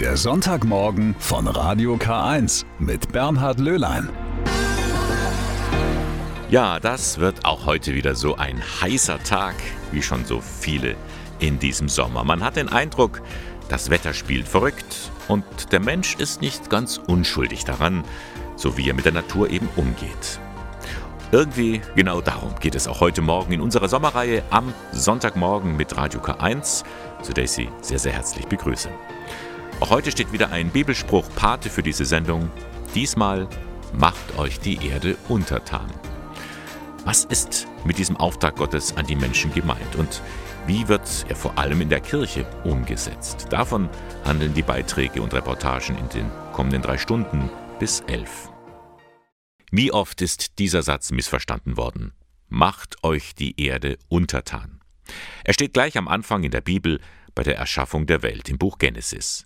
Der Sonntagmorgen von Radio K1 mit Bernhard Löhlein. Ja, das wird auch heute wieder so ein heißer Tag, wie schon so viele in diesem Sommer. Man hat den Eindruck, das Wetter spielt verrückt und der Mensch ist nicht ganz unschuldig daran, so wie er mit der Natur eben umgeht. Irgendwie genau darum geht es auch heute Morgen in unserer Sommerreihe am Sonntagmorgen mit Radio K1, zu der ich Sie sehr, sehr herzlich begrüße. Auch heute steht wieder ein Bibelspruch Pate für diese Sendung. Diesmal macht euch die Erde untertan. Was ist mit diesem Auftrag Gottes an die Menschen gemeint und wie wird er vor allem in der Kirche umgesetzt? Davon handeln die Beiträge und Reportagen in den kommenden drei Stunden bis elf. Wie oft ist dieser Satz missverstanden worden? Macht euch die Erde untertan. Er steht gleich am Anfang in der Bibel bei der Erschaffung der Welt im Buch Genesis.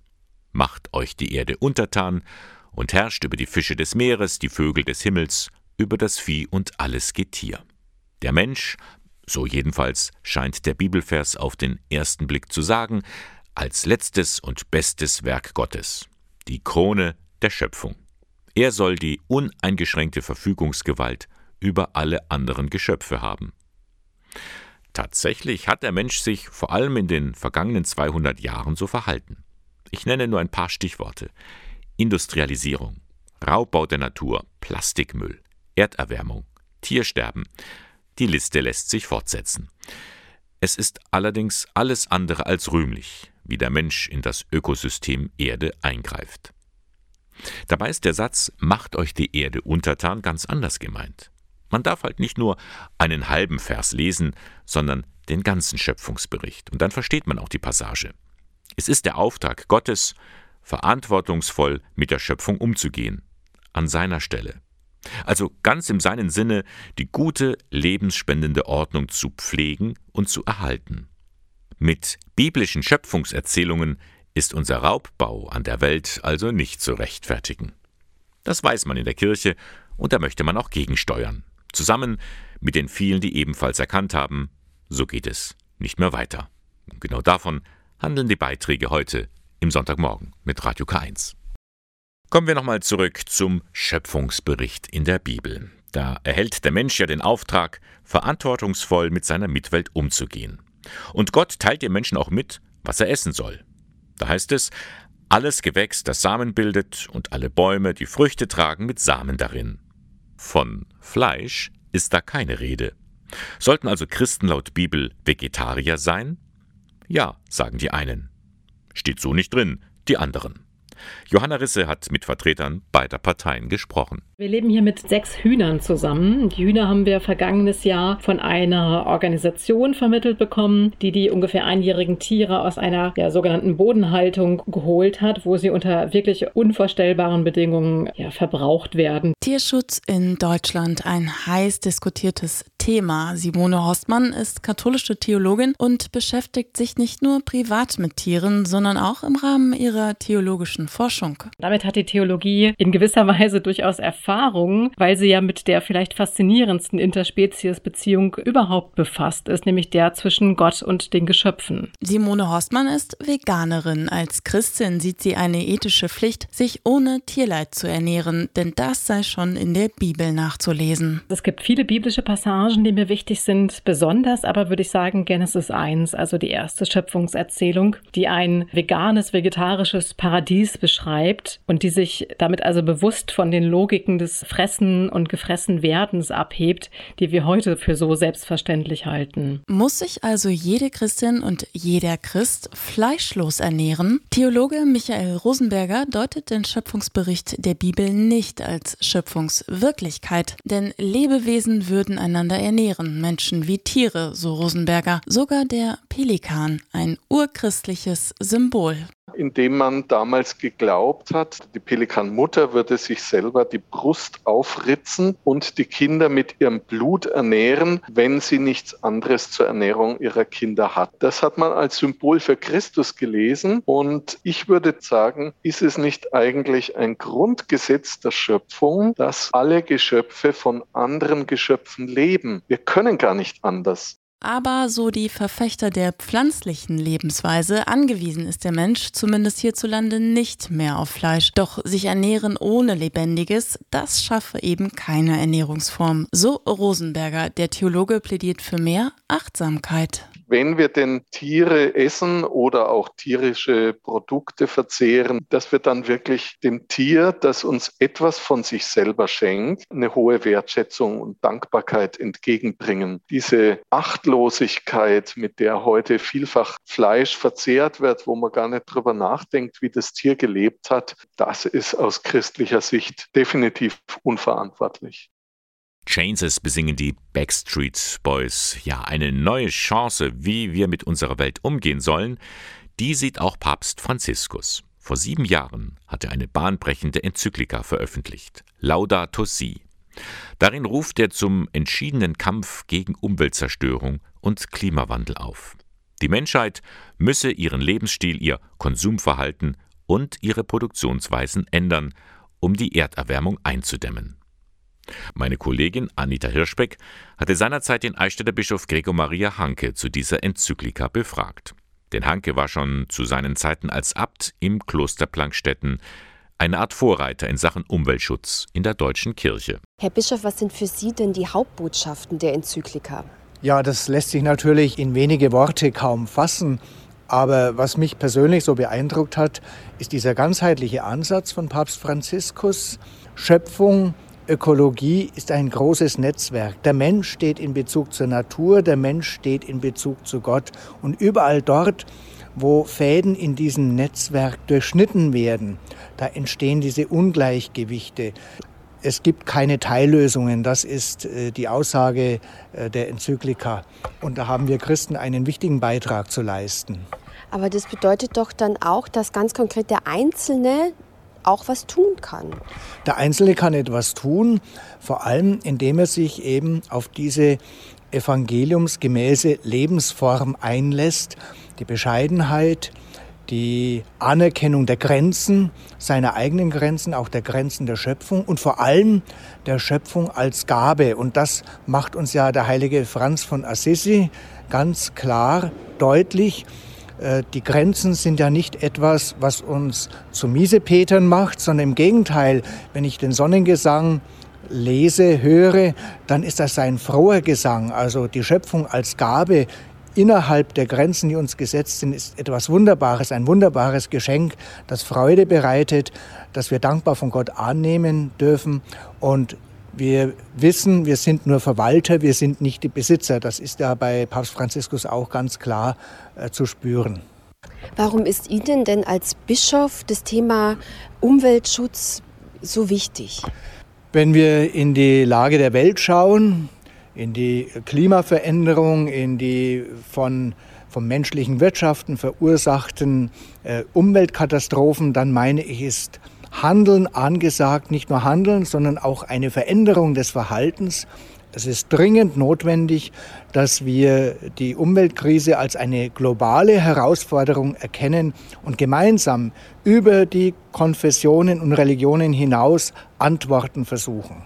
Macht euch die Erde untertan und herrscht über die Fische des Meeres, die Vögel des Himmels, über das Vieh und alles Getier. Der Mensch, so jedenfalls scheint der Bibelvers auf den ersten Blick zu sagen, als letztes und bestes Werk Gottes, die Krone der Schöpfung. Er soll die uneingeschränkte Verfügungsgewalt über alle anderen Geschöpfe haben. Tatsächlich hat der Mensch sich vor allem in den vergangenen 200 Jahren so verhalten. Ich nenne nur ein paar Stichworte. Industrialisierung, Raubbau der Natur, Plastikmüll, Erderwärmung, Tiersterben. Die Liste lässt sich fortsetzen. Es ist allerdings alles andere als rühmlich, wie der Mensch in das Ökosystem Erde eingreift. Dabei ist der Satz Macht euch die Erde untertan ganz anders gemeint. Man darf halt nicht nur einen halben Vers lesen, sondern den ganzen Schöpfungsbericht. Und dann versteht man auch die Passage. Es ist der Auftrag Gottes, verantwortungsvoll mit der Schöpfung umzugehen, an seiner Stelle. Also ganz in seinem Sinne, die gute, lebensspendende Ordnung zu pflegen und zu erhalten. Mit biblischen Schöpfungserzählungen ist unser Raubbau an der Welt also nicht zu rechtfertigen. Das weiß man in der Kirche und da möchte man auch gegensteuern. Zusammen mit den vielen, die ebenfalls erkannt haben, so geht es nicht mehr weiter. Und genau davon handeln die Beiträge heute im Sonntagmorgen mit Radio K1. Kommen wir nochmal zurück zum Schöpfungsbericht in der Bibel. Da erhält der Mensch ja den Auftrag, verantwortungsvoll mit seiner Mitwelt umzugehen. Und Gott teilt dem Menschen auch mit, was er essen soll. Da heißt es, alles Gewächs, das Samen bildet, und alle Bäume, die Früchte tragen, mit Samen darin. Von Fleisch ist da keine Rede. Sollten also Christen laut Bibel Vegetarier sein? Ja, sagen die einen. Steht so nicht drin, die anderen. Johanna Risse hat mit Vertretern beider Parteien gesprochen. Wir leben hier mit sechs Hühnern zusammen. Die Hühner haben wir vergangenes Jahr von einer Organisation vermittelt bekommen, die die ungefähr einjährigen Tiere aus einer ja, sogenannten Bodenhaltung geholt hat, wo sie unter wirklich unvorstellbaren Bedingungen ja, verbraucht werden. Tierschutz in Deutschland, ein heiß diskutiertes Thema. Simone Horstmann ist katholische Theologin und beschäftigt sich nicht nur privat mit Tieren, sondern auch im Rahmen ihrer theologischen Forschung. Damit hat die Theologie in gewisser Weise durchaus Erfahrung, weil sie ja mit der vielleicht faszinierendsten Interspezies-Beziehung überhaupt befasst ist, nämlich der zwischen Gott und den Geschöpfen. Simone Horstmann ist Veganerin. Als Christin sieht sie eine ethische Pflicht, sich ohne Tierleid zu ernähren, denn das sei schon in der Bibel nachzulesen. Es gibt viele biblische Passagen, die mir wichtig sind, besonders aber würde ich sagen Genesis 1, also die erste Schöpfungserzählung, die ein veganes, vegetarisches Paradies beschreibt und die sich damit also bewusst von den Logiken des Fressen und Gefressenwerdens abhebt, die wir heute für so selbstverständlich halten. Muss sich also jede Christin und jeder Christ fleischlos ernähren? Theologe Michael Rosenberger deutet den Schöpfungsbericht der Bibel nicht als Schöpfungswirklichkeit, denn Lebewesen würden einander ernähren, Menschen wie Tiere, so Rosenberger, sogar der Pelikan, ein urchristliches Symbol indem man damals geglaubt hat, die Pelikanmutter würde sich selber die Brust aufritzen und die Kinder mit ihrem Blut ernähren, wenn sie nichts anderes zur Ernährung ihrer Kinder hat. Das hat man als Symbol für Christus gelesen und ich würde sagen, ist es nicht eigentlich ein Grundgesetz der Schöpfung, dass alle Geschöpfe von anderen Geschöpfen leben? Wir können gar nicht anders. Aber so die Verfechter der pflanzlichen Lebensweise, angewiesen ist der Mensch, zumindest hierzulande, nicht mehr auf Fleisch. Doch sich ernähren ohne Lebendiges, das schaffe eben keine Ernährungsform. So Rosenberger, der Theologe plädiert für mehr Achtsamkeit wenn wir denn Tiere essen oder auch tierische Produkte verzehren, dass wir dann wirklich dem Tier, das uns etwas von sich selber schenkt, eine hohe Wertschätzung und Dankbarkeit entgegenbringen. Diese Achtlosigkeit, mit der heute vielfach Fleisch verzehrt wird, wo man gar nicht drüber nachdenkt, wie das Tier gelebt hat, das ist aus christlicher Sicht definitiv unverantwortlich. Chainses besingen die Backstreet Boys. Ja, eine neue Chance, wie wir mit unserer Welt umgehen sollen, die sieht auch Papst Franziskus. Vor sieben Jahren hat er eine bahnbrechende Enzyklika veröffentlicht, Laudato Si. Darin ruft er zum entschiedenen Kampf gegen Umweltzerstörung und Klimawandel auf. Die Menschheit müsse ihren Lebensstil, ihr Konsumverhalten und ihre Produktionsweisen ändern, um die Erderwärmung einzudämmen. Meine Kollegin Anita Hirschbeck hatte seinerzeit den Eichstätter Bischof Gregor Maria Hanke zu dieser Enzyklika befragt. Denn Hanke war schon zu seinen Zeiten als Abt im Kloster Plankstetten eine Art Vorreiter in Sachen Umweltschutz in der deutschen Kirche. Herr Bischof, was sind für Sie denn die Hauptbotschaften der Enzyklika? Ja, das lässt sich natürlich in wenige Worte kaum fassen. Aber was mich persönlich so beeindruckt hat, ist dieser ganzheitliche Ansatz von Papst Franziskus, Schöpfung, Ökologie ist ein großes Netzwerk. Der Mensch steht in Bezug zur Natur, der Mensch steht in Bezug zu Gott. Und überall dort, wo Fäden in diesem Netzwerk durchschnitten werden, da entstehen diese Ungleichgewichte. Es gibt keine Teillösungen, das ist äh, die Aussage äh, der Enzyklika. Und da haben wir Christen einen wichtigen Beitrag zu leisten. Aber das bedeutet doch dann auch, dass ganz konkret der Einzelne auch was tun kann. Der Einzelne kann etwas tun, vor allem indem er sich eben auf diese evangeliumsgemäße Lebensform einlässt, die Bescheidenheit, die Anerkennung der Grenzen, seiner eigenen Grenzen, auch der Grenzen der Schöpfung und vor allem der Schöpfung als Gabe. Und das macht uns ja der heilige Franz von Assisi ganz klar deutlich. Äh, die Grenzen sind ja nicht etwas, was uns zu Miesepetern macht, sondern im Gegenteil, wenn ich den Sonnengesang lese, höre, dann ist das ein froher Gesang. Also die Schöpfung als Gabe innerhalb der Grenzen, die uns gesetzt sind, ist etwas Wunderbares, ein wunderbares Geschenk, das Freude bereitet, das wir dankbar von Gott annehmen dürfen. Und wir wissen, wir sind nur Verwalter, wir sind nicht die Besitzer. Das ist ja bei Papst Franziskus auch ganz klar äh, zu spüren. Warum ist Ihnen denn als Bischof das Thema Umweltschutz so wichtig? Wenn wir in die Lage der Welt schauen, in die Klimaveränderung, in die von vom menschlichen Wirtschaften verursachten äh, Umweltkatastrophen, dann meine ich, ist Handeln angesagt, nicht nur Handeln, sondern auch eine Veränderung des Verhaltens. Es ist dringend notwendig, dass wir die Umweltkrise als eine globale Herausforderung erkennen und gemeinsam über die Konfessionen und Religionen hinaus Antworten versuchen.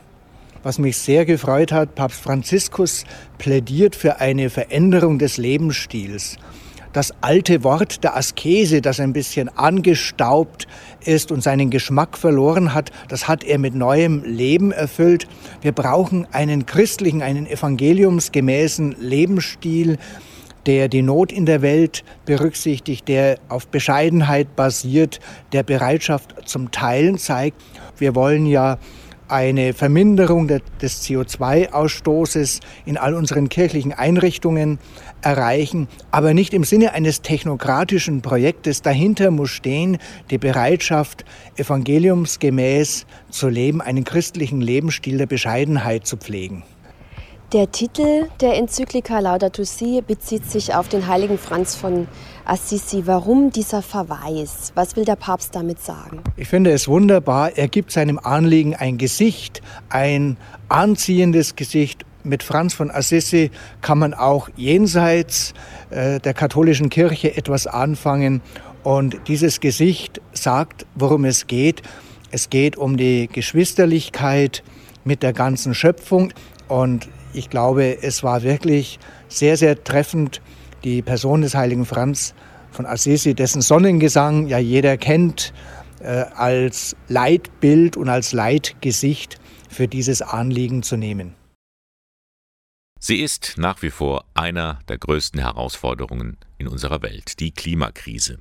Was mich sehr gefreut hat, Papst Franziskus plädiert für eine Veränderung des Lebensstils das alte Wort der Askese, das ein bisschen angestaubt ist und seinen Geschmack verloren hat, das hat er mit neuem Leben erfüllt. Wir brauchen einen christlichen, einen evangeliumsgemäßen Lebensstil, der die Not in der Welt berücksichtigt, der auf Bescheidenheit basiert, der Bereitschaft zum Teilen zeigt. Wir wollen ja eine Verminderung des CO2-Ausstoßes in all unseren kirchlichen Einrichtungen erreichen, aber nicht im Sinne eines technokratischen Projektes. Dahinter muss stehen die Bereitschaft, evangeliumsgemäß zu leben, einen christlichen Lebensstil der Bescheidenheit zu pflegen. Der Titel der Enzyklika Laudato Si bezieht sich auf den heiligen Franz von Assisi. Warum dieser Verweis? Was will der Papst damit sagen? Ich finde es wunderbar. Er gibt seinem Anliegen ein Gesicht, ein anziehendes Gesicht. Mit Franz von Assisi kann man auch jenseits äh, der katholischen Kirche etwas anfangen. Und dieses Gesicht sagt, worum es geht. Es geht um die Geschwisterlichkeit mit der ganzen Schöpfung. Und ich glaube, es war wirklich sehr, sehr treffend, die Person des heiligen Franz von Assisi, dessen Sonnengesang ja jeder kennt, äh, als Leitbild und als Leitgesicht für dieses Anliegen zu nehmen. Sie ist nach wie vor einer der größten Herausforderungen in unserer Welt, die Klimakrise.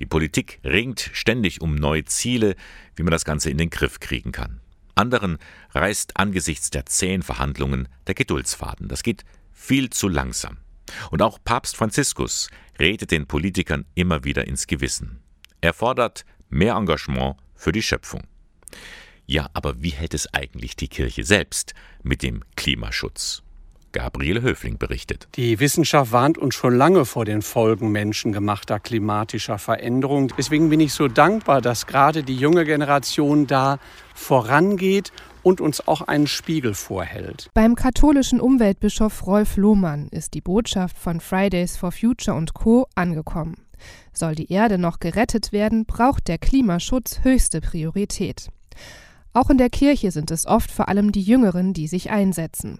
Die Politik ringt ständig um neue Ziele, wie man das Ganze in den Griff kriegen kann. Anderen reißt angesichts der zähen Verhandlungen der Geduldsfaden. Das geht viel zu langsam. Und auch Papst Franziskus redet den Politikern immer wieder ins Gewissen. Er fordert mehr Engagement für die Schöpfung. Ja, aber wie hält es eigentlich die Kirche selbst mit dem Klimaschutz? Gabriele Höfling berichtet. Die Wissenschaft warnt uns schon lange vor den Folgen menschengemachter klimatischer Veränderung. Deswegen bin ich so dankbar, dass gerade die junge Generation da vorangeht und uns auch einen Spiegel vorhält. Beim katholischen Umweltbischof Rolf Lohmann ist die Botschaft von Fridays for Future und Co. angekommen. Soll die Erde noch gerettet werden, braucht der Klimaschutz höchste Priorität. Auch in der Kirche sind es oft vor allem die Jüngeren, die sich einsetzen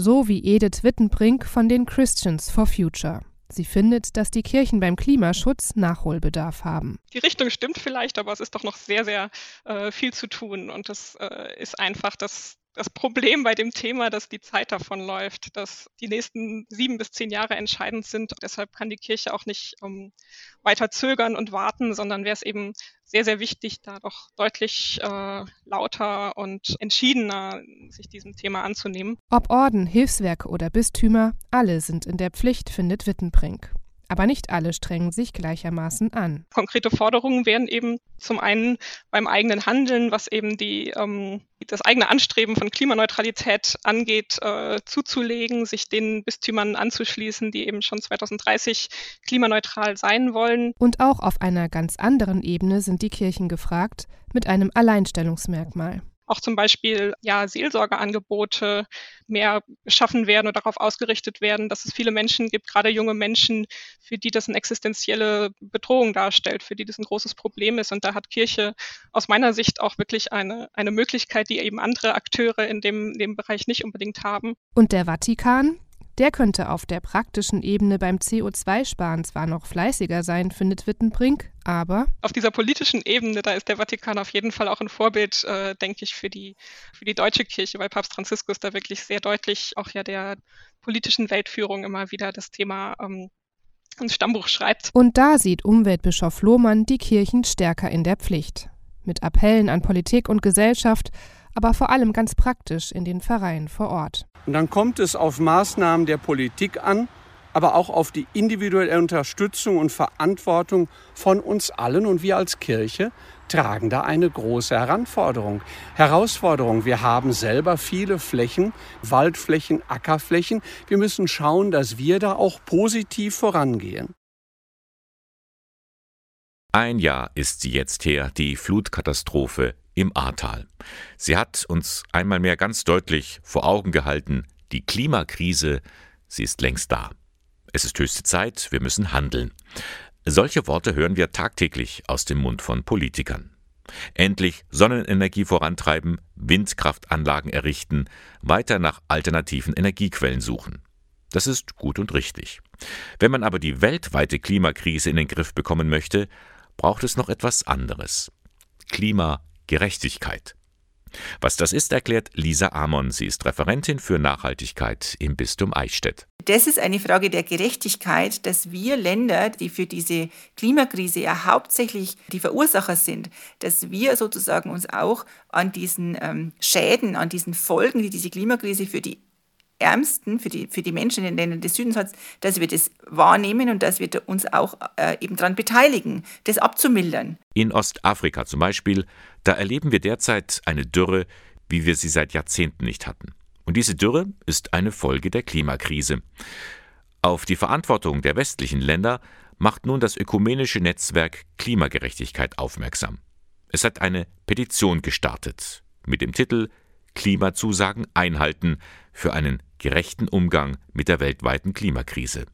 so wie Edith Wittenbrink von den Christians for Future. Sie findet, dass die Kirchen beim Klimaschutz Nachholbedarf haben. Die Richtung stimmt vielleicht, aber es ist doch noch sehr, sehr äh, viel zu tun. Und es äh, ist einfach das, das Problem bei dem Thema, dass die Zeit davon läuft, dass die nächsten sieben bis zehn Jahre entscheidend sind. Deshalb kann die Kirche auch nicht ähm, weiter zögern und warten, sondern wäre es eben sehr, sehr wichtig, da doch deutlich äh, lauter und entschiedener sich diesem Thema anzunehmen. Ob Orden, Hilfswerke oder Bistümer, alle sind in der Pflicht, findet Wittenbrink. Aber nicht alle strengen sich gleichermaßen an. Konkrete Forderungen wären eben zum einen beim eigenen Handeln, was eben die, ähm, das eigene Anstreben von Klimaneutralität angeht, äh, zuzulegen, sich den Bistümern anzuschließen, die eben schon 2030 klimaneutral sein wollen. Und auch auf einer ganz anderen Ebene sind die Kirchen gefragt, mit einem Alleinstellungsmerkmal auch zum Beispiel ja Seelsorgeangebote mehr geschaffen werden und darauf ausgerichtet werden, dass es viele Menschen gibt, gerade junge Menschen, für die das eine existenzielle Bedrohung darstellt, für die das ein großes Problem ist. Und da hat Kirche aus meiner Sicht auch wirklich eine, eine Möglichkeit, die eben andere Akteure in dem, in dem Bereich nicht unbedingt haben. Und der Vatikan? Der könnte auf der praktischen Ebene beim CO2-Sparen zwar noch fleißiger sein, findet Wittenbrink, aber auf dieser politischen Ebene, da ist der Vatikan auf jeden Fall auch ein Vorbild, äh, denke ich, für die, für die deutsche Kirche, weil Papst Franziskus da wirklich sehr deutlich auch ja der politischen Weltführung immer wieder das Thema ähm, ins Stammbuch schreibt. Und da sieht Umweltbischof Lohmann die Kirchen stärker in der Pflicht. Mit Appellen an Politik und Gesellschaft aber vor allem ganz praktisch in den Pfarreien vor Ort. Und dann kommt es auf Maßnahmen der Politik an, aber auch auf die individuelle Unterstützung und Verantwortung von uns allen. Und wir als Kirche tragen da eine große Herausforderung. Herausforderung. Wir haben selber viele Flächen, Waldflächen, Ackerflächen. Wir müssen schauen, dass wir da auch positiv vorangehen. Ein Jahr ist sie jetzt her, die Flutkatastrophe im Ahrtal. Sie hat uns einmal mehr ganz deutlich vor Augen gehalten, die Klimakrise, sie ist längst da. Es ist höchste Zeit, wir müssen handeln. Solche Worte hören wir tagtäglich aus dem Mund von Politikern. Endlich Sonnenenergie vorantreiben, Windkraftanlagen errichten, weiter nach alternativen Energiequellen suchen. Das ist gut und richtig. Wenn man aber die weltweite Klimakrise in den Griff bekommen möchte, braucht es noch etwas anderes. Klimagerechtigkeit. Was das ist, erklärt Lisa Amon. Sie ist Referentin für Nachhaltigkeit im Bistum Eichstätt. Das ist eine Frage der Gerechtigkeit, dass wir Länder, die für diese Klimakrise ja hauptsächlich die Verursacher sind, dass wir sozusagen uns auch an diesen ähm, Schäden, an diesen Folgen, die diese Klimakrise für die Ärmsten, für die, für die Menschen in den Ländern des Südens hat, dass wir das wahrnehmen und dass wir uns auch äh, eben daran beteiligen, das abzumildern. In Ostafrika zum Beispiel, da erleben wir derzeit eine Dürre, wie wir sie seit Jahrzehnten nicht hatten. Und diese Dürre ist eine Folge der Klimakrise. Auf die Verantwortung der westlichen Länder macht nun das ökumenische Netzwerk Klimagerechtigkeit aufmerksam. Es hat eine Petition gestartet mit dem Titel Klimazusagen einhalten für einen gerechten Umgang mit der weltweiten Klimakrise.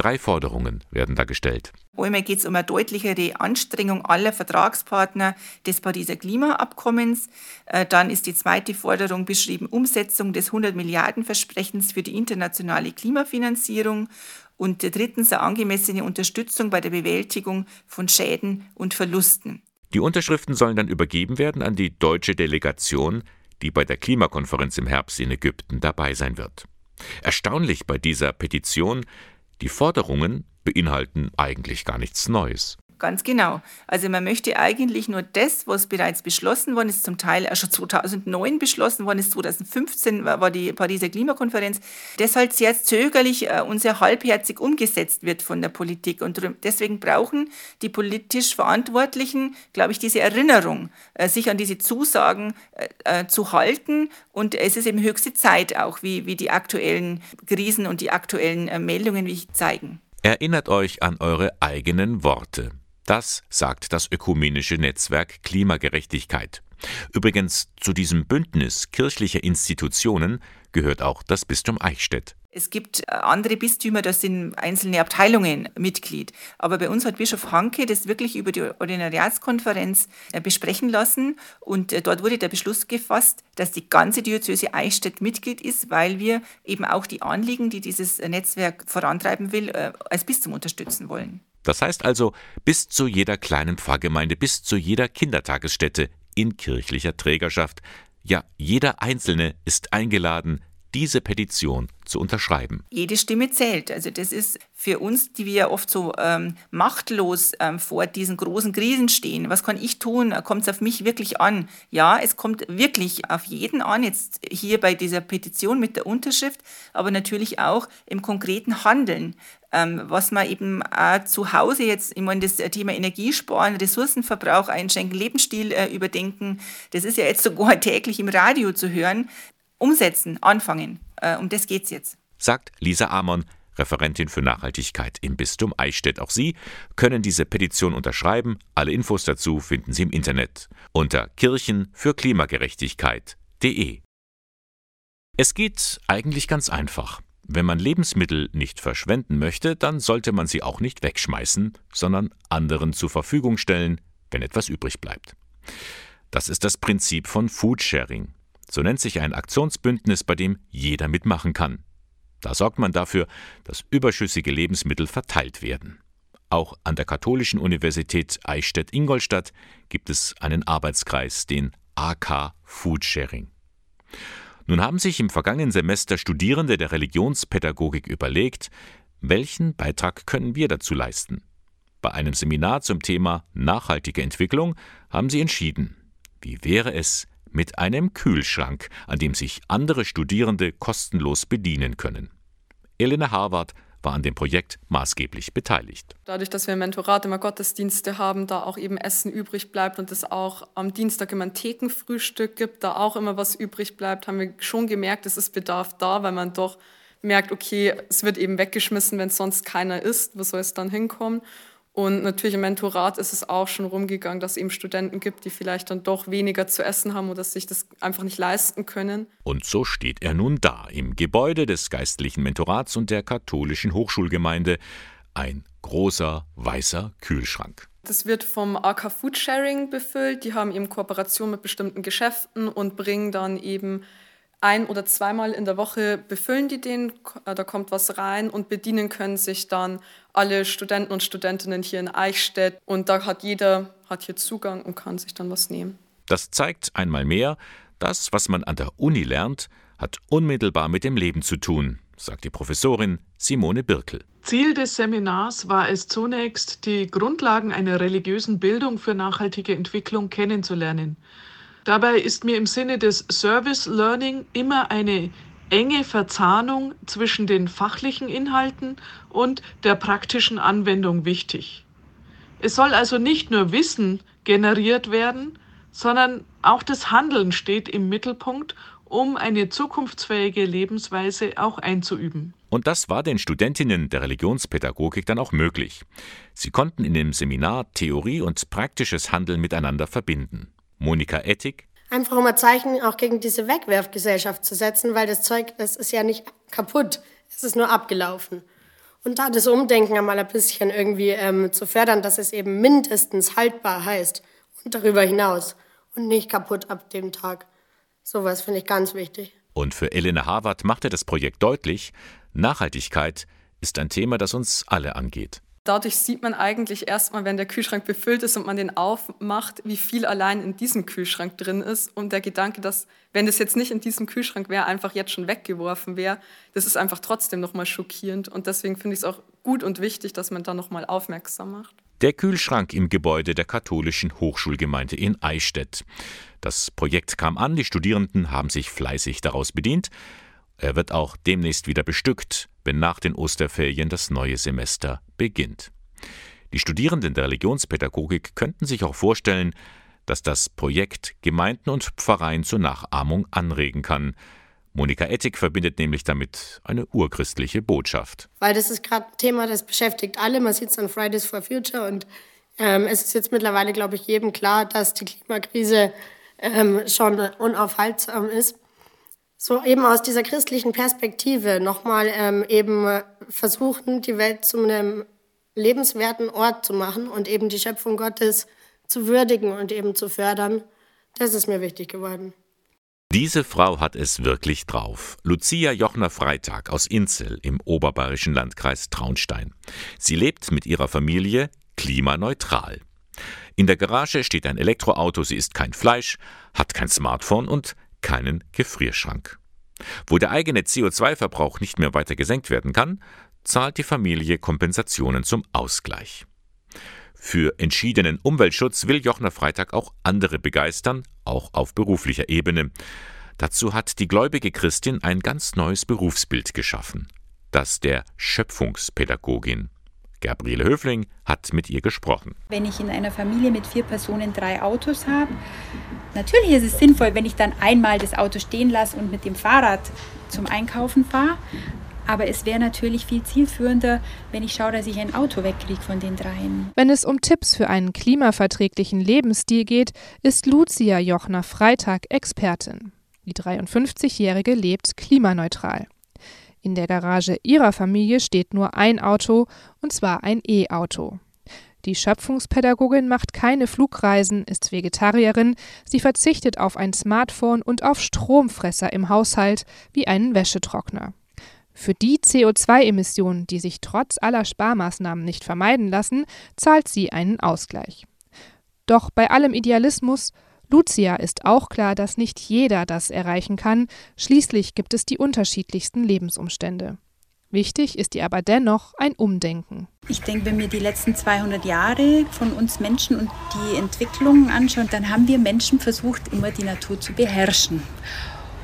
Drei Forderungen werden da gestellt. Einmal geht es um eine deutlichere Anstrengung aller Vertragspartner des Pariser Klimaabkommens. Äh, dann ist die zweite Forderung beschrieben, Umsetzung des 100 Milliarden Versprechens für die internationale Klimafinanzierung. Und drittens eine angemessene Unterstützung bei der Bewältigung von Schäden und Verlusten. Die Unterschriften sollen dann übergeben werden an die deutsche Delegation, die bei der Klimakonferenz im Herbst in Ägypten dabei sein wird. Erstaunlich bei dieser Petition, die Forderungen beinhalten eigentlich gar nichts Neues. Ganz genau. Also man möchte eigentlich nur das, was bereits beschlossen worden ist, zum Teil auch schon 2009 beschlossen worden ist, 2015 war die Pariser Klimakonferenz, das halt sehr zögerlich äh, und sehr halbherzig umgesetzt wird von der Politik. Und deswegen brauchen die politisch Verantwortlichen, glaube ich, diese Erinnerung, äh, sich an diese Zusagen äh, zu halten. Und es ist eben höchste Zeit auch, wie, wie die aktuellen Krisen und die aktuellen Meldungen wie zeigen. Erinnert euch an eure eigenen Worte. Das sagt das ökumenische Netzwerk Klimagerechtigkeit. Übrigens zu diesem Bündnis kirchlicher Institutionen gehört auch das Bistum Eichstätt. Es gibt äh, andere Bistümer, da sind einzelne Abteilungen Mitglied. Aber bei uns hat Bischof Hanke das wirklich über die Ordinariatskonferenz äh, besprechen lassen. Und äh, dort wurde der Beschluss gefasst, dass die ganze Diözese Eichstätt Mitglied ist, weil wir eben auch die Anliegen, die dieses Netzwerk vorantreiben will, als Bistum unterstützen wollen. Das heißt also, bis zu jeder kleinen Pfarrgemeinde, bis zu jeder Kindertagesstätte in kirchlicher Trägerschaft, ja, jeder Einzelne ist eingeladen, diese Petition zu unterschreiben. Jede Stimme zählt. Also das ist für uns, die wir oft so ähm, machtlos ähm, vor diesen großen Krisen stehen. Was kann ich tun? Kommt es auf mich wirklich an? Ja, es kommt wirklich auf jeden an, jetzt hier bei dieser Petition mit der Unterschrift, aber natürlich auch im konkreten Handeln. Ähm, was man eben auch zu Hause jetzt, ich meine, das Thema Energiesparen, Ressourcenverbrauch einschränken, Lebensstil äh, überdenken, das ist ja jetzt sogar täglich im Radio zu hören umsetzen, anfangen. Äh, um das geht es jetzt. Sagt Lisa Amon, Referentin für Nachhaltigkeit im Bistum Eichstätt. Auch Sie können diese Petition unterschreiben. Alle Infos dazu finden Sie im Internet unter Kirchen für Klimagerechtigkeit.de. Es geht eigentlich ganz einfach. Wenn man Lebensmittel nicht verschwenden möchte, dann sollte man sie auch nicht wegschmeißen, sondern anderen zur Verfügung stellen, wenn etwas übrig bleibt. Das ist das Prinzip von Foodsharing. So nennt sich ein Aktionsbündnis, bei dem jeder mitmachen kann. Da sorgt man dafür, dass überschüssige Lebensmittel verteilt werden. Auch an der Katholischen Universität Eichstätt-Ingolstadt gibt es einen Arbeitskreis, den AK Foodsharing. Nun haben sich im vergangenen Semester Studierende der Religionspädagogik überlegt, welchen Beitrag können wir dazu leisten? Bei einem Seminar zum Thema nachhaltige Entwicklung haben sie entschieden, wie wäre es, mit einem Kühlschrank, an dem sich andere Studierende kostenlos bedienen können. Elena Harvard war an dem Projekt maßgeblich beteiligt. Dadurch, dass wir im Mentorat immer Gottesdienste haben, da auch eben Essen übrig bleibt und es auch am Dienstag immer ein Thekenfrühstück gibt, da auch immer was übrig bleibt, haben wir schon gemerkt, es ist Bedarf da, weil man doch merkt, okay, es wird eben weggeschmissen, wenn sonst keiner isst, wo soll es dann hinkommen? Und natürlich im Mentorat ist es auch schon rumgegangen, dass es eben Studenten gibt, die vielleicht dann doch weniger zu essen haben oder sich das einfach nicht leisten können. Und so steht er nun da im Gebäude des geistlichen Mentorats und der katholischen Hochschulgemeinde. Ein großer weißer Kühlschrank. Das wird vom AK Food Sharing befüllt. Die haben eben Kooperation mit bestimmten Geschäften und bringen dann eben ein- oder zweimal in der Woche befüllen die den, äh, da kommt was rein und bedienen können sich dann alle Studenten und Studentinnen hier in Eichstätt und da hat jeder hat hier Zugang und kann sich dann was nehmen. Das zeigt einmal mehr, das, was man an der Uni lernt, hat unmittelbar mit dem Leben zu tun, sagt die Professorin Simone Birkel. Ziel des Seminars war es zunächst, die Grundlagen einer religiösen Bildung für nachhaltige Entwicklung kennenzulernen. Dabei ist mir im Sinne des Service Learning immer eine enge Verzahnung zwischen den fachlichen Inhalten und der praktischen Anwendung wichtig. Es soll also nicht nur Wissen generiert werden, sondern auch das Handeln steht im Mittelpunkt, um eine zukunftsfähige Lebensweise auch einzuüben. Und das war den Studentinnen der Religionspädagogik dann auch möglich. Sie konnten in dem Seminar Theorie und praktisches Handeln miteinander verbinden. Monika Ettig. Einfach um ein Zeichen auch gegen diese Wegwerfgesellschaft zu setzen, weil das Zeug, das ist ja nicht kaputt, es ist nur abgelaufen. Und da das Umdenken einmal ein bisschen irgendwie ähm, zu fördern, dass es eben mindestens haltbar heißt und darüber hinaus und nicht kaputt ab dem Tag. Sowas finde ich ganz wichtig. Und für Elena Harvard machte das Projekt deutlich, Nachhaltigkeit ist ein Thema, das uns alle angeht. Dadurch sieht man eigentlich erstmal, wenn der Kühlschrank befüllt ist und man den aufmacht, wie viel allein in diesem Kühlschrank drin ist. Und der Gedanke, dass, wenn das jetzt nicht in diesem Kühlschrank wäre, einfach jetzt schon weggeworfen wäre, das ist einfach trotzdem nochmal schockierend. Und deswegen finde ich es auch gut und wichtig, dass man da nochmal aufmerksam macht. Der Kühlschrank im Gebäude der katholischen Hochschulgemeinde in Eichstätt. Das Projekt kam an, die Studierenden haben sich fleißig daraus bedient. Er wird auch demnächst wieder bestückt, wenn nach den Osterferien das neue Semester beginnt. Die Studierenden der Religionspädagogik könnten sich auch vorstellen, dass das Projekt Gemeinden und Pfarreien zur Nachahmung anregen kann. Monika Ettig verbindet nämlich damit eine urchristliche Botschaft. Weil das ist gerade ein Thema, das beschäftigt alle. Man sieht es an Fridays for Future und ähm, es ist jetzt mittlerweile, glaube ich, jedem klar, dass die Klimakrise ähm, schon unaufhaltsam ist so eben aus dieser christlichen Perspektive nochmal ähm, eben versuchen, die Welt zu einem lebenswerten Ort zu machen und eben die Schöpfung Gottes zu würdigen und eben zu fördern. Das ist mir wichtig geworden. Diese Frau hat es wirklich drauf. Lucia Jochner Freitag aus Inzel im oberbayerischen Landkreis Traunstein. Sie lebt mit ihrer Familie klimaneutral. In der Garage steht ein Elektroauto, sie isst kein Fleisch, hat kein Smartphone und keinen Gefrierschrank. Wo der eigene CO2-Verbrauch nicht mehr weiter gesenkt werden kann, zahlt die Familie Kompensationen zum Ausgleich. Für entschiedenen Umweltschutz will Jochner Freitag auch andere begeistern, auch auf beruflicher Ebene. Dazu hat die gläubige Christin ein ganz neues Berufsbild geschaffen, das der Schöpfungspädagogin. Gabriele Höfling hat mit ihr gesprochen. Wenn ich in einer Familie mit vier Personen drei Autos habe, natürlich ist es sinnvoll, wenn ich dann einmal das Auto stehen lasse und mit dem Fahrrad zum Einkaufen fahre. Aber es wäre natürlich viel zielführender, wenn ich schaue, dass ich ein Auto wegkriege von den dreien. Wenn es um Tipps für einen klimaverträglichen Lebensstil geht, ist Lucia Jochner Freitag Expertin. Die 53-Jährige lebt klimaneutral. In der Garage ihrer Familie steht nur ein Auto, und zwar ein E-Auto. Die Schöpfungspädagogin macht keine Flugreisen, ist Vegetarierin, sie verzichtet auf ein Smartphone und auf Stromfresser im Haushalt wie einen Wäschetrockner. Für die CO2-Emissionen, die sich trotz aller Sparmaßnahmen nicht vermeiden lassen, zahlt sie einen Ausgleich. Doch bei allem Idealismus Lucia ist auch klar, dass nicht jeder das erreichen kann, schließlich gibt es die unterschiedlichsten Lebensumstände. Wichtig ist ihr aber dennoch ein Umdenken. Ich denke, wenn wir die letzten 200 Jahre von uns Menschen und die Entwicklungen anschauen, dann haben wir Menschen versucht, immer die Natur zu beherrschen.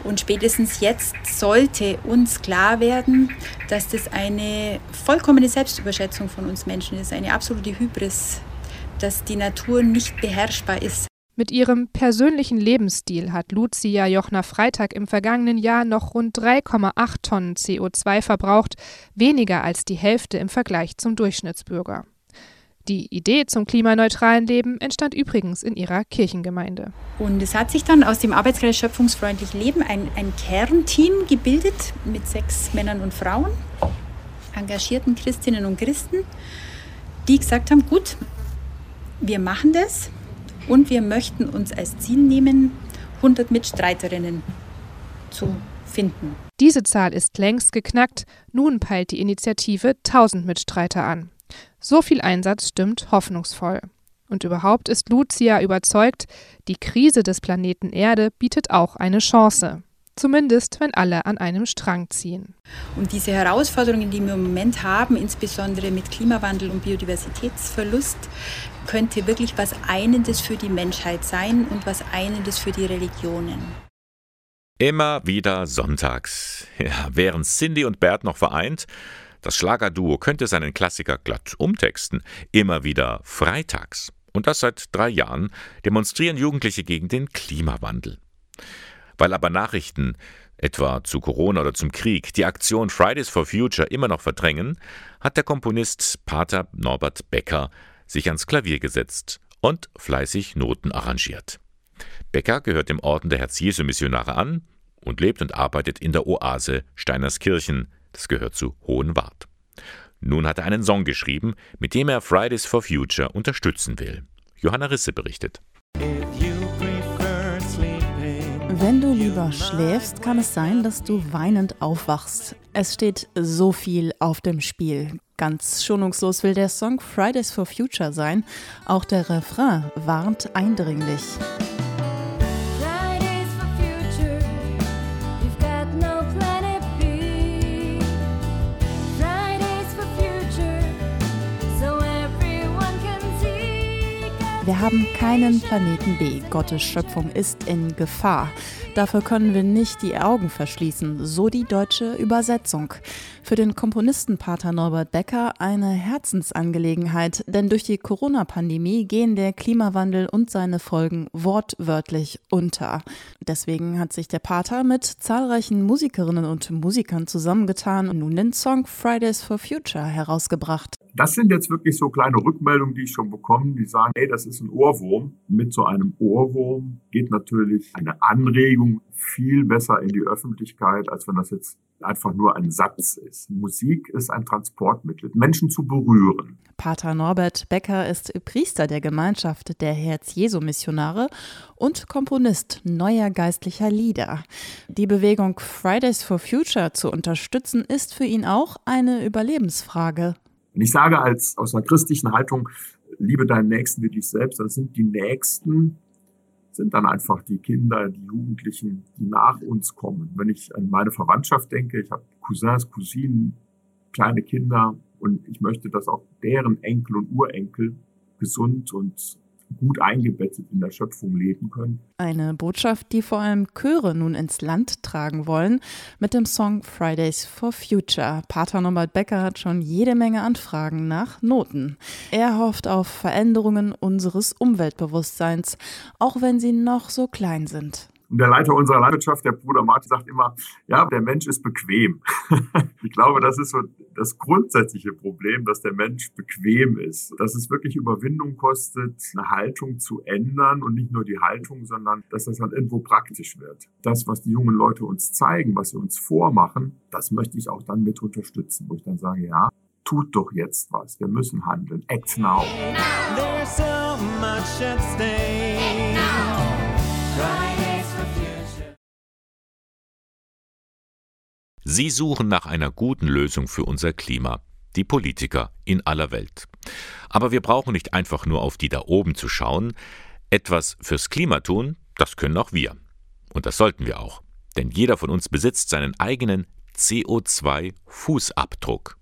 Und spätestens jetzt sollte uns klar werden, dass das eine vollkommene Selbstüberschätzung von uns Menschen ist, eine absolute Hybris, dass die Natur nicht beherrschbar ist. Mit ihrem persönlichen Lebensstil hat Lucia Jochner Freitag im vergangenen Jahr noch rund 3,8 Tonnen CO2 verbraucht, weniger als die Hälfte im Vergleich zum Durchschnittsbürger. Die Idee zum klimaneutralen Leben entstand übrigens in ihrer Kirchengemeinde. Und es hat sich dann aus dem Arbeitskreis Schöpfungsfreundlich Leben ein, ein Kernteam gebildet mit sechs Männern und Frauen, engagierten Christinnen und Christen, die gesagt haben, gut, wir machen das, und wir möchten uns als Ziel nehmen, 100 Mitstreiterinnen zu finden. Diese Zahl ist längst geknackt. Nun peilt die Initiative 1000 Mitstreiter an. So viel Einsatz stimmt hoffnungsvoll. Und überhaupt ist Lucia überzeugt, die Krise des Planeten Erde bietet auch eine Chance. Zumindest, wenn alle an einem Strang ziehen. Und diese Herausforderungen, die wir im Moment haben, insbesondere mit Klimawandel und Biodiversitätsverlust, könnte wirklich was Einendes für die Menschheit sein und was Einendes für die Religionen. Immer wieder sonntags. Ja, wären Cindy und Bert noch vereint, das Schlagerduo könnte seinen Klassiker glatt umtexten. Immer wieder freitags. Und das seit drei Jahren demonstrieren Jugendliche gegen den Klimawandel. Weil aber Nachrichten, etwa zu Corona oder zum Krieg, die Aktion Fridays for Future immer noch verdrängen, hat der Komponist Pater Norbert Becker sich ans Klavier gesetzt und fleißig Noten arrangiert. Becker gehört dem Orden der Herz-Jesu-Missionare an und lebt und arbeitet in der Oase Steinerskirchen, das gehört zu Hohenwart. Nun hat er einen Song geschrieben, mit dem er Fridays for Future unterstützen will. Johanna Risse berichtet. Wenn du lieber schläfst, kann es sein, dass du weinend aufwachst. Es steht so viel auf dem Spiel. Ganz schonungslos will der Song Fridays for Future sein. Auch der Refrain warnt eindringlich. Wir haben keinen Planeten B. Gottes Schöpfung ist in Gefahr. Dafür können wir nicht die Augen verschließen, so die deutsche Übersetzung. Für den Komponisten Pater Norbert Becker eine Herzensangelegenheit, denn durch die Corona-Pandemie gehen der Klimawandel und seine Folgen wortwörtlich unter. Deswegen hat sich der Pater mit zahlreichen Musikerinnen und Musikern zusammengetan und nun den Song Fridays for Future herausgebracht. Das sind jetzt wirklich so kleine Rückmeldungen, die ich schon bekomme, die sagen, hey, das ist ein Ohrwurm. Mit so einem Ohrwurm geht natürlich eine Anregung viel besser in die Öffentlichkeit, als wenn das jetzt einfach nur ein Satz ist. Musik ist ein Transportmittel, Menschen zu berühren. Pater Norbert Becker ist Priester der Gemeinschaft der Herz-Jesu-Missionare und Komponist neuer geistlicher Lieder. Die Bewegung Fridays for Future zu unterstützen, ist für ihn auch eine Überlebensfrage. Und ich sage als aus einer christlichen Haltung, liebe deinen Nächsten wie dich selbst, das sind die Nächsten, sind dann einfach die Kinder, die Jugendlichen, die nach uns kommen. Wenn ich an meine Verwandtschaft denke, ich habe Cousins, Cousinen, kleine Kinder und ich möchte, dass auch deren Enkel und Urenkel gesund und gut eingebettet in der Schöpfung leben können. Eine Botschaft, die vor allem Chöre nun ins Land tragen wollen, mit dem Song Fridays for Future. Pater Norbert Becker hat schon jede Menge Anfragen nach Noten. Er hofft auf Veränderungen unseres Umweltbewusstseins, auch wenn sie noch so klein sind. Und der Leiter unserer Landwirtschaft, der Bruder Martin, sagt immer, ja, der Mensch ist bequem. ich glaube, das ist so das grundsätzliche Problem, dass der Mensch bequem ist. Dass es wirklich Überwindung kostet, eine Haltung zu ändern und nicht nur die Haltung, sondern dass das dann irgendwo praktisch wird. Das, was die jungen Leute uns zeigen, was sie uns vormachen, das möchte ich auch dann mit unterstützen, wo ich dann sage, ja, tut doch jetzt was. Wir müssen handeln. Act now. There's so much at stake. Sie suchen nach einer guten Lösung für unser Klima, die Politiker in aller Welt. Aber wir brauchen nicht einfach nur auf die da oben zu schauen. Etwas fürs Klima tun, das können auch wir. Und das sollten wir auch. Denn jeder von uns besitzt seinen eigenen CO2-Fußabdruck.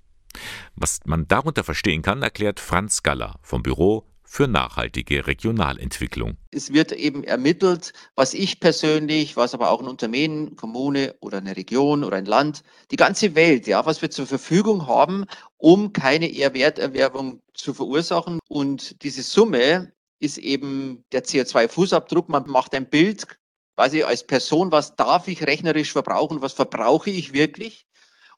Was man darunter verstehen kann, erklärt Franz Galler vom Büro für nachhaltige Regionalentwicklung. Es wird eben ermittelt, was ich persönlich, was aber auch ein Unternehmen, Kommune oder eine Region oder ein Land, die ganze Welt, ja, was wir zur Verfügung haben, um keine Ehrwerterwerbung zu verursachen. Und diese Summe ist eben der CO2-Fußabdruck. Man macht ein Bild, quasi als Person, was darf ich rechnerisch verbrauchen, was verbrauche ich wirklich?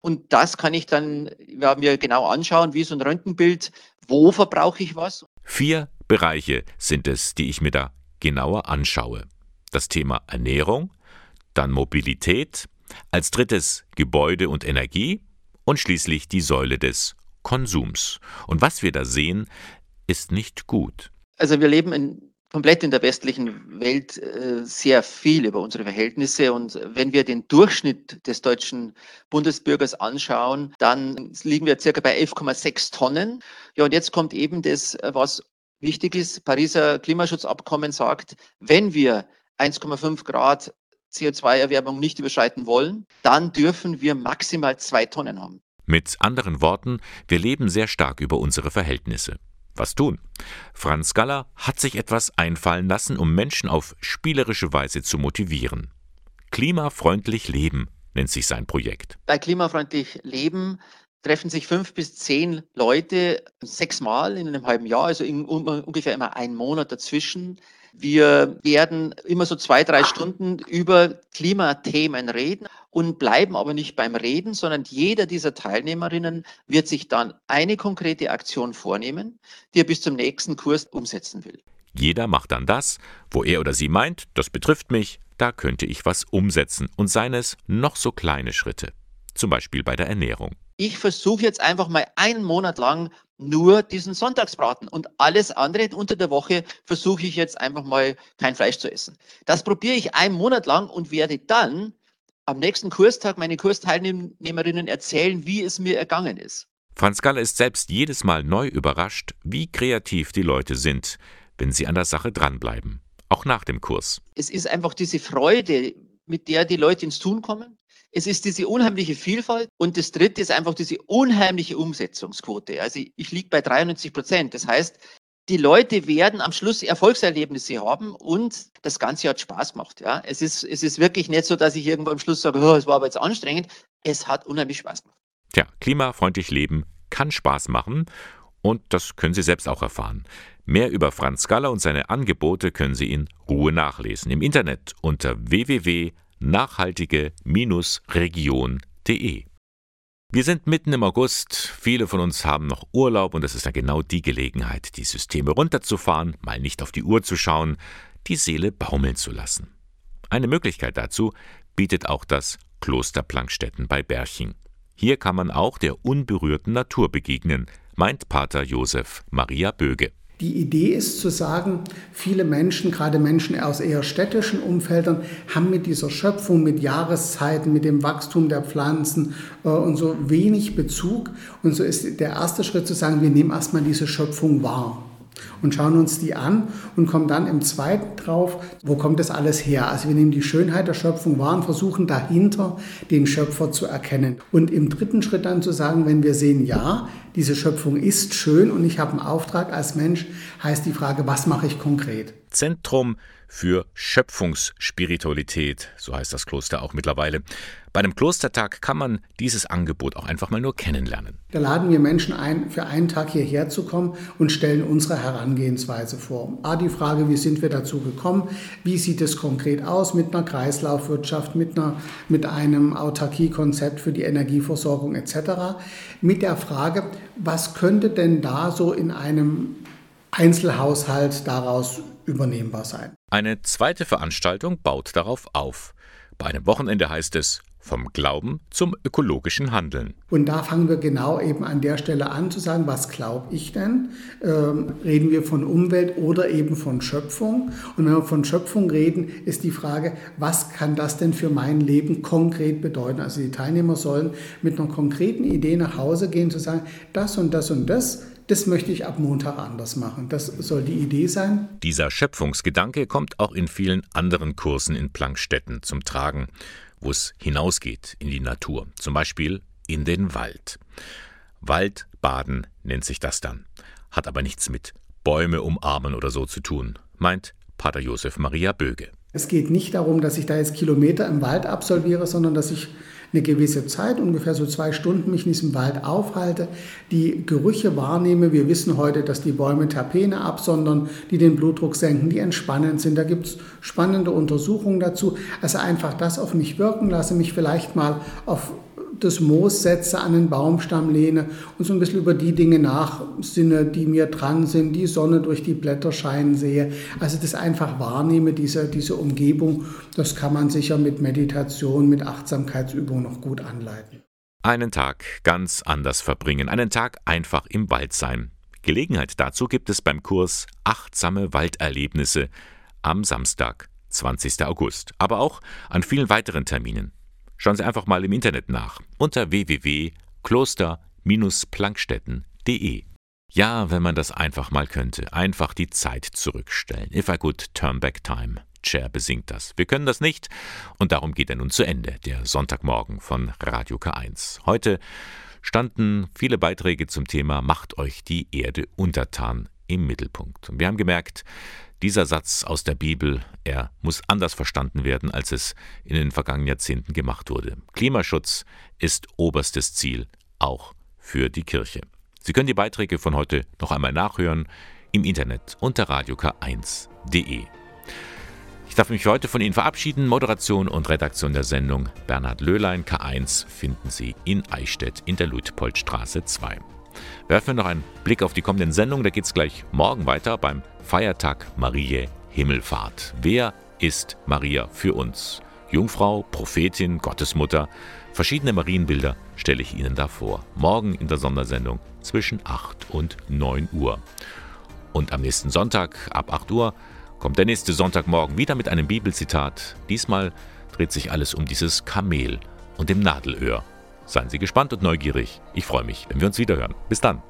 Und das kann ich dann ja, mir genau anschauen, wie so ein Röntgenbild, wo verbrauche ich was. Vier Bereiche sind es, die ich mir da genauer anschaue. Das Thema Ernährung, dann Mobilität, als drittes Gebäude und Energie und schließlich die Säule des Konsums. Und was wir da sehen, ist nicht gut. Also wir leben in, komplett in der westlichen Welt äh, sehr viel über unsere Verhältnisse und wenn wir den Durchschnitt des deutschen Bundesbürgers anschauen, dann liegen wir circa bei 11,6 Tonnen. Ja, und jetzt kommt eben das, was wichtig ist. Pariser Klimaschutzabkommen sagt, wenn wir 1,5 Grad CO2-Erwärmung nicht überschreiten wollen, dann dürfen wir maximal zwei Tonnen haben. Mit anderen Worten, wir leben sehr stark über unsere Verhältnisse. Was tun? Franz Galler hat sich etwas einfallen lassen, um Menschen auf spielerische Weise zu motivieren. Klimafreundlich Leben nennt sich sein Projekt. Bei Klimafreundlich Leben treffen sich fünf bis zehn Leute sechsmal in einem halben Jahr, also in, um, ungefähr immer einen Monat dazwischen. Wir werden immer so zwei, drei Stunden über Klimathemen reden und bleiben aber nicht beim Reden, sondern jeder dieser Teilnehmerinnen wird sich dann eine konkrete Aktion vornehmen, die er bis zum nächsten Kurs umsetzen will. Jeder macht dann das, wo er oder sie meint, das betrifft mich, da könnte ich was umsetzen und seien es noch so kleine Schritte, zum Beispiel bei der Ernährung. ich versuche jetzt einfach mal einen Monat lang nur diesen Sonntagsbraten und alles andere unter der Woche versuche ich jetzt einfach mal kein Fleisch zu essen. Das probiere ich einen Monat lang und werde dann am nächsten Kurstag meine Kursteilnehmerinnen erzählen, wie es mir ergangen ist. Franz Galler ist selbst jedes Mal neu überrascht, wie kreativ die Leute sind, wenn sie an der Sache dranbleiben, auch nach dem Kurs. Es ist einfach diese Freude, mit der die Leute ins Tun kommen. Es ist diese unheimliche Vielfalt und das dritte ist einfach diese unheimliche Umsetzungsquote. Also ich liege bei 93 Prozent. Das heißt, die Leute werden am Schluss Erfolgserlebnisse haben und das Ganze hat Spaß gemacht. Ja, es ist, es ist wirklich nicht so, dass ich irgendwo am Schluss sage, oh, es war aber jetzt anstrengend. Es hat unheimlich Spaß gemacht. Tja, klimafreundlich leben kann Spaß machen und das können Sie selbst auch erfahren. Mehr über Franz Galler und seine Angebote können Sie in Ruhe nachlesen im Internet unter www.nachhaltige-region.de. Wir sind mitten im August, viele von uns haben noch Urlaub und es ist ja genau die Gelegenheit, die Systeme runterzufahren, mal nicht auf die Uhr zu schauen, die Seele baumeln zu lassen. Eine Möglichkeit dazu bietet auch das Kloster Plankstetten bei Berching. Hier kann man auch der unberührten Natur begegnen, meint Pater Josef Maria Böge. Die Idee ist zu sagen, viele Menschen, gerade Menschen aus eher städtischen Umfeldern, haben mit dieser Schöpfung, mit Jahreszeiten, mit dem Wachstum der Pflanzen äh, und so wenig Bezug. Und so ist der erste Schritt zu sagen, wir nehmen erstmal diese Schöpfung wahr und schauen uns die an und kommen dann im zweiten drauf, wo kommt das alles her? Also wir nehmen die Schönheit der Schöpfung wahr und versuchen dahinter den Schöpfer zu erkennen. Und im dritten Schritt dann zu sagen, wenn wir sehen, ja, diese Schöpfung ist schön und ich habe einen Auftrag als Mensch, heißt die Frage, was mache ich konkret? Zentrum für Schöpfungsspiritualität, so heißt das Kloster auch mittlerweile. Bei einem Klostertag kann man dieses Angebot auch einfach mal nur kennenlernen. Da laden wir Menschen ein, für einen Tag hierher zu kommen und stellen unsere Herangehensweise vor. A, die Frage, wie sind wir dazu gekommen? Wie sieht es konkret aus mit einer Kreislaufwirtschaft, mit, einer, mit einem Autarkiekonzept für die Energieversorgung etc.? Mit der Frage, was könnte denn da so in einem Einzelhaushalt daraus übernehmbar sein. Eine zweite Veranstaltung baut darauf auf. Bei einem Wochenende heißt es vom Glauben zum ökologischen Handeln. Und da fangen wir genau eben an der Stelle an zu sagen, was glaube ich denn? Ähm, reden wir von Umwelt oder eben von Schöpfung? Und wenn wir von Schöpfung reden, ist die Frage, was kann das denn für mein Leben konkret bedeuten? Also die Teilnehmer sollen mit einer konkreten Idee nach Hause gehen, zu sagen, das und das und das das möchte ich ab Montag anders machen. Das soll die Idee sein. Dieser Schöpfungsgedanke kommt auch in vielen anderen Kursen in Plankstetten zum Tragen, wo es hinausgeht in die Natur, zum Beispiel in den Wald. Waldbaden nennt sich das dann, hat aber nichts mit Bäume umarmen oder so zu tun, meint Pater Josef Maria Böge. Es geht nicht darum, dass ich da jetzt Kilometer im Wald absolviere, sondern dass ich eine gewisse Zeit, ungefähr so zwei Stunden, mich in diesem Wald aufhalte, die Gerüche wahrnehme. Wir wissen heute, dass die Bäume Terpene absondern, die den Blutdruck senken, die entspannend sind. Da gibt es spannende Untersuchungen dazu. Also einfach das auf mich wirken lasse, mich vielleicht mal auf das Moos setze, an den Baumstamm lehne und so ein bisschen über die Dinge nachsinne, die mir dran sind, die Sonne durch die Blätter scheinen sehe. Also das einfach wahrnehme, diese, diese Umgebung, das kann man sicher mit Meditation, mit Achtsamkeitsübung noch gut anleiten. Einen Tag ganz anders verbringen, einen Tag einfach im Wald sein. Gelegenheit dazu gibt es beim Kurs Achtsame Walderlebnisse am Samstag, 20. August, aber auch an vielen weiteren Terminen. Schauen Sie einfach mal im Internet nach unter www.kloster-plankstetten.de. Ja, wenn man das einfach mal könnte, einfach die Zeit zurückstellen. If I could turn back time. Cher besingt das. Wir können das nicht und darum geht er nun zu Ende, der Sonntagmorgen von Radio K1. Heute standen viele Beiträge zum Thema Macht euch die Erde untertan im Mittelpunkt. Wir haben gemerkt, dieser Satz aus der Bibel, er muss anders verstanden werden, als es in den vergangenen Jahrzehnten gemacht wurde. Klimaschutz ist oberstes Ziel, auch für die Kirche. Sie können die Beiträge von heute noch einmal nachhören im Internet unter radiok1.de. Ich darf mich heute von Ihnen verabschieden. Moderation und Redaktion der Sendung Bernhard Löhlein, K1, finden Sie in Eichstätt in der Luitpoldstraße 2. Werfen wir noch einen Blick auf die kommenden Sendungen. Da geht es gleich morgen weiter beim Feiertag Mariä Himmelfahrt. Wer ist Maria für uns? Jungfrau, Prophetin, Gottesmutter, verschiedene Marienbilder stelle ich Ihnen da vor. Morgen in der Sondersendung zwischen 8 und 9 Uhr. Und am nächsten Sonntag ab 8 Uhr kommt der nächste Sonntagmorgen wieder mit einem Bibelzitat. Diesmal dreht sich alles um dieses Kamel und dem Nadelöhr. Seien Sie gespannt und neugierig. Ich freue mich, wenn wir uns wiederhören. Bis dann.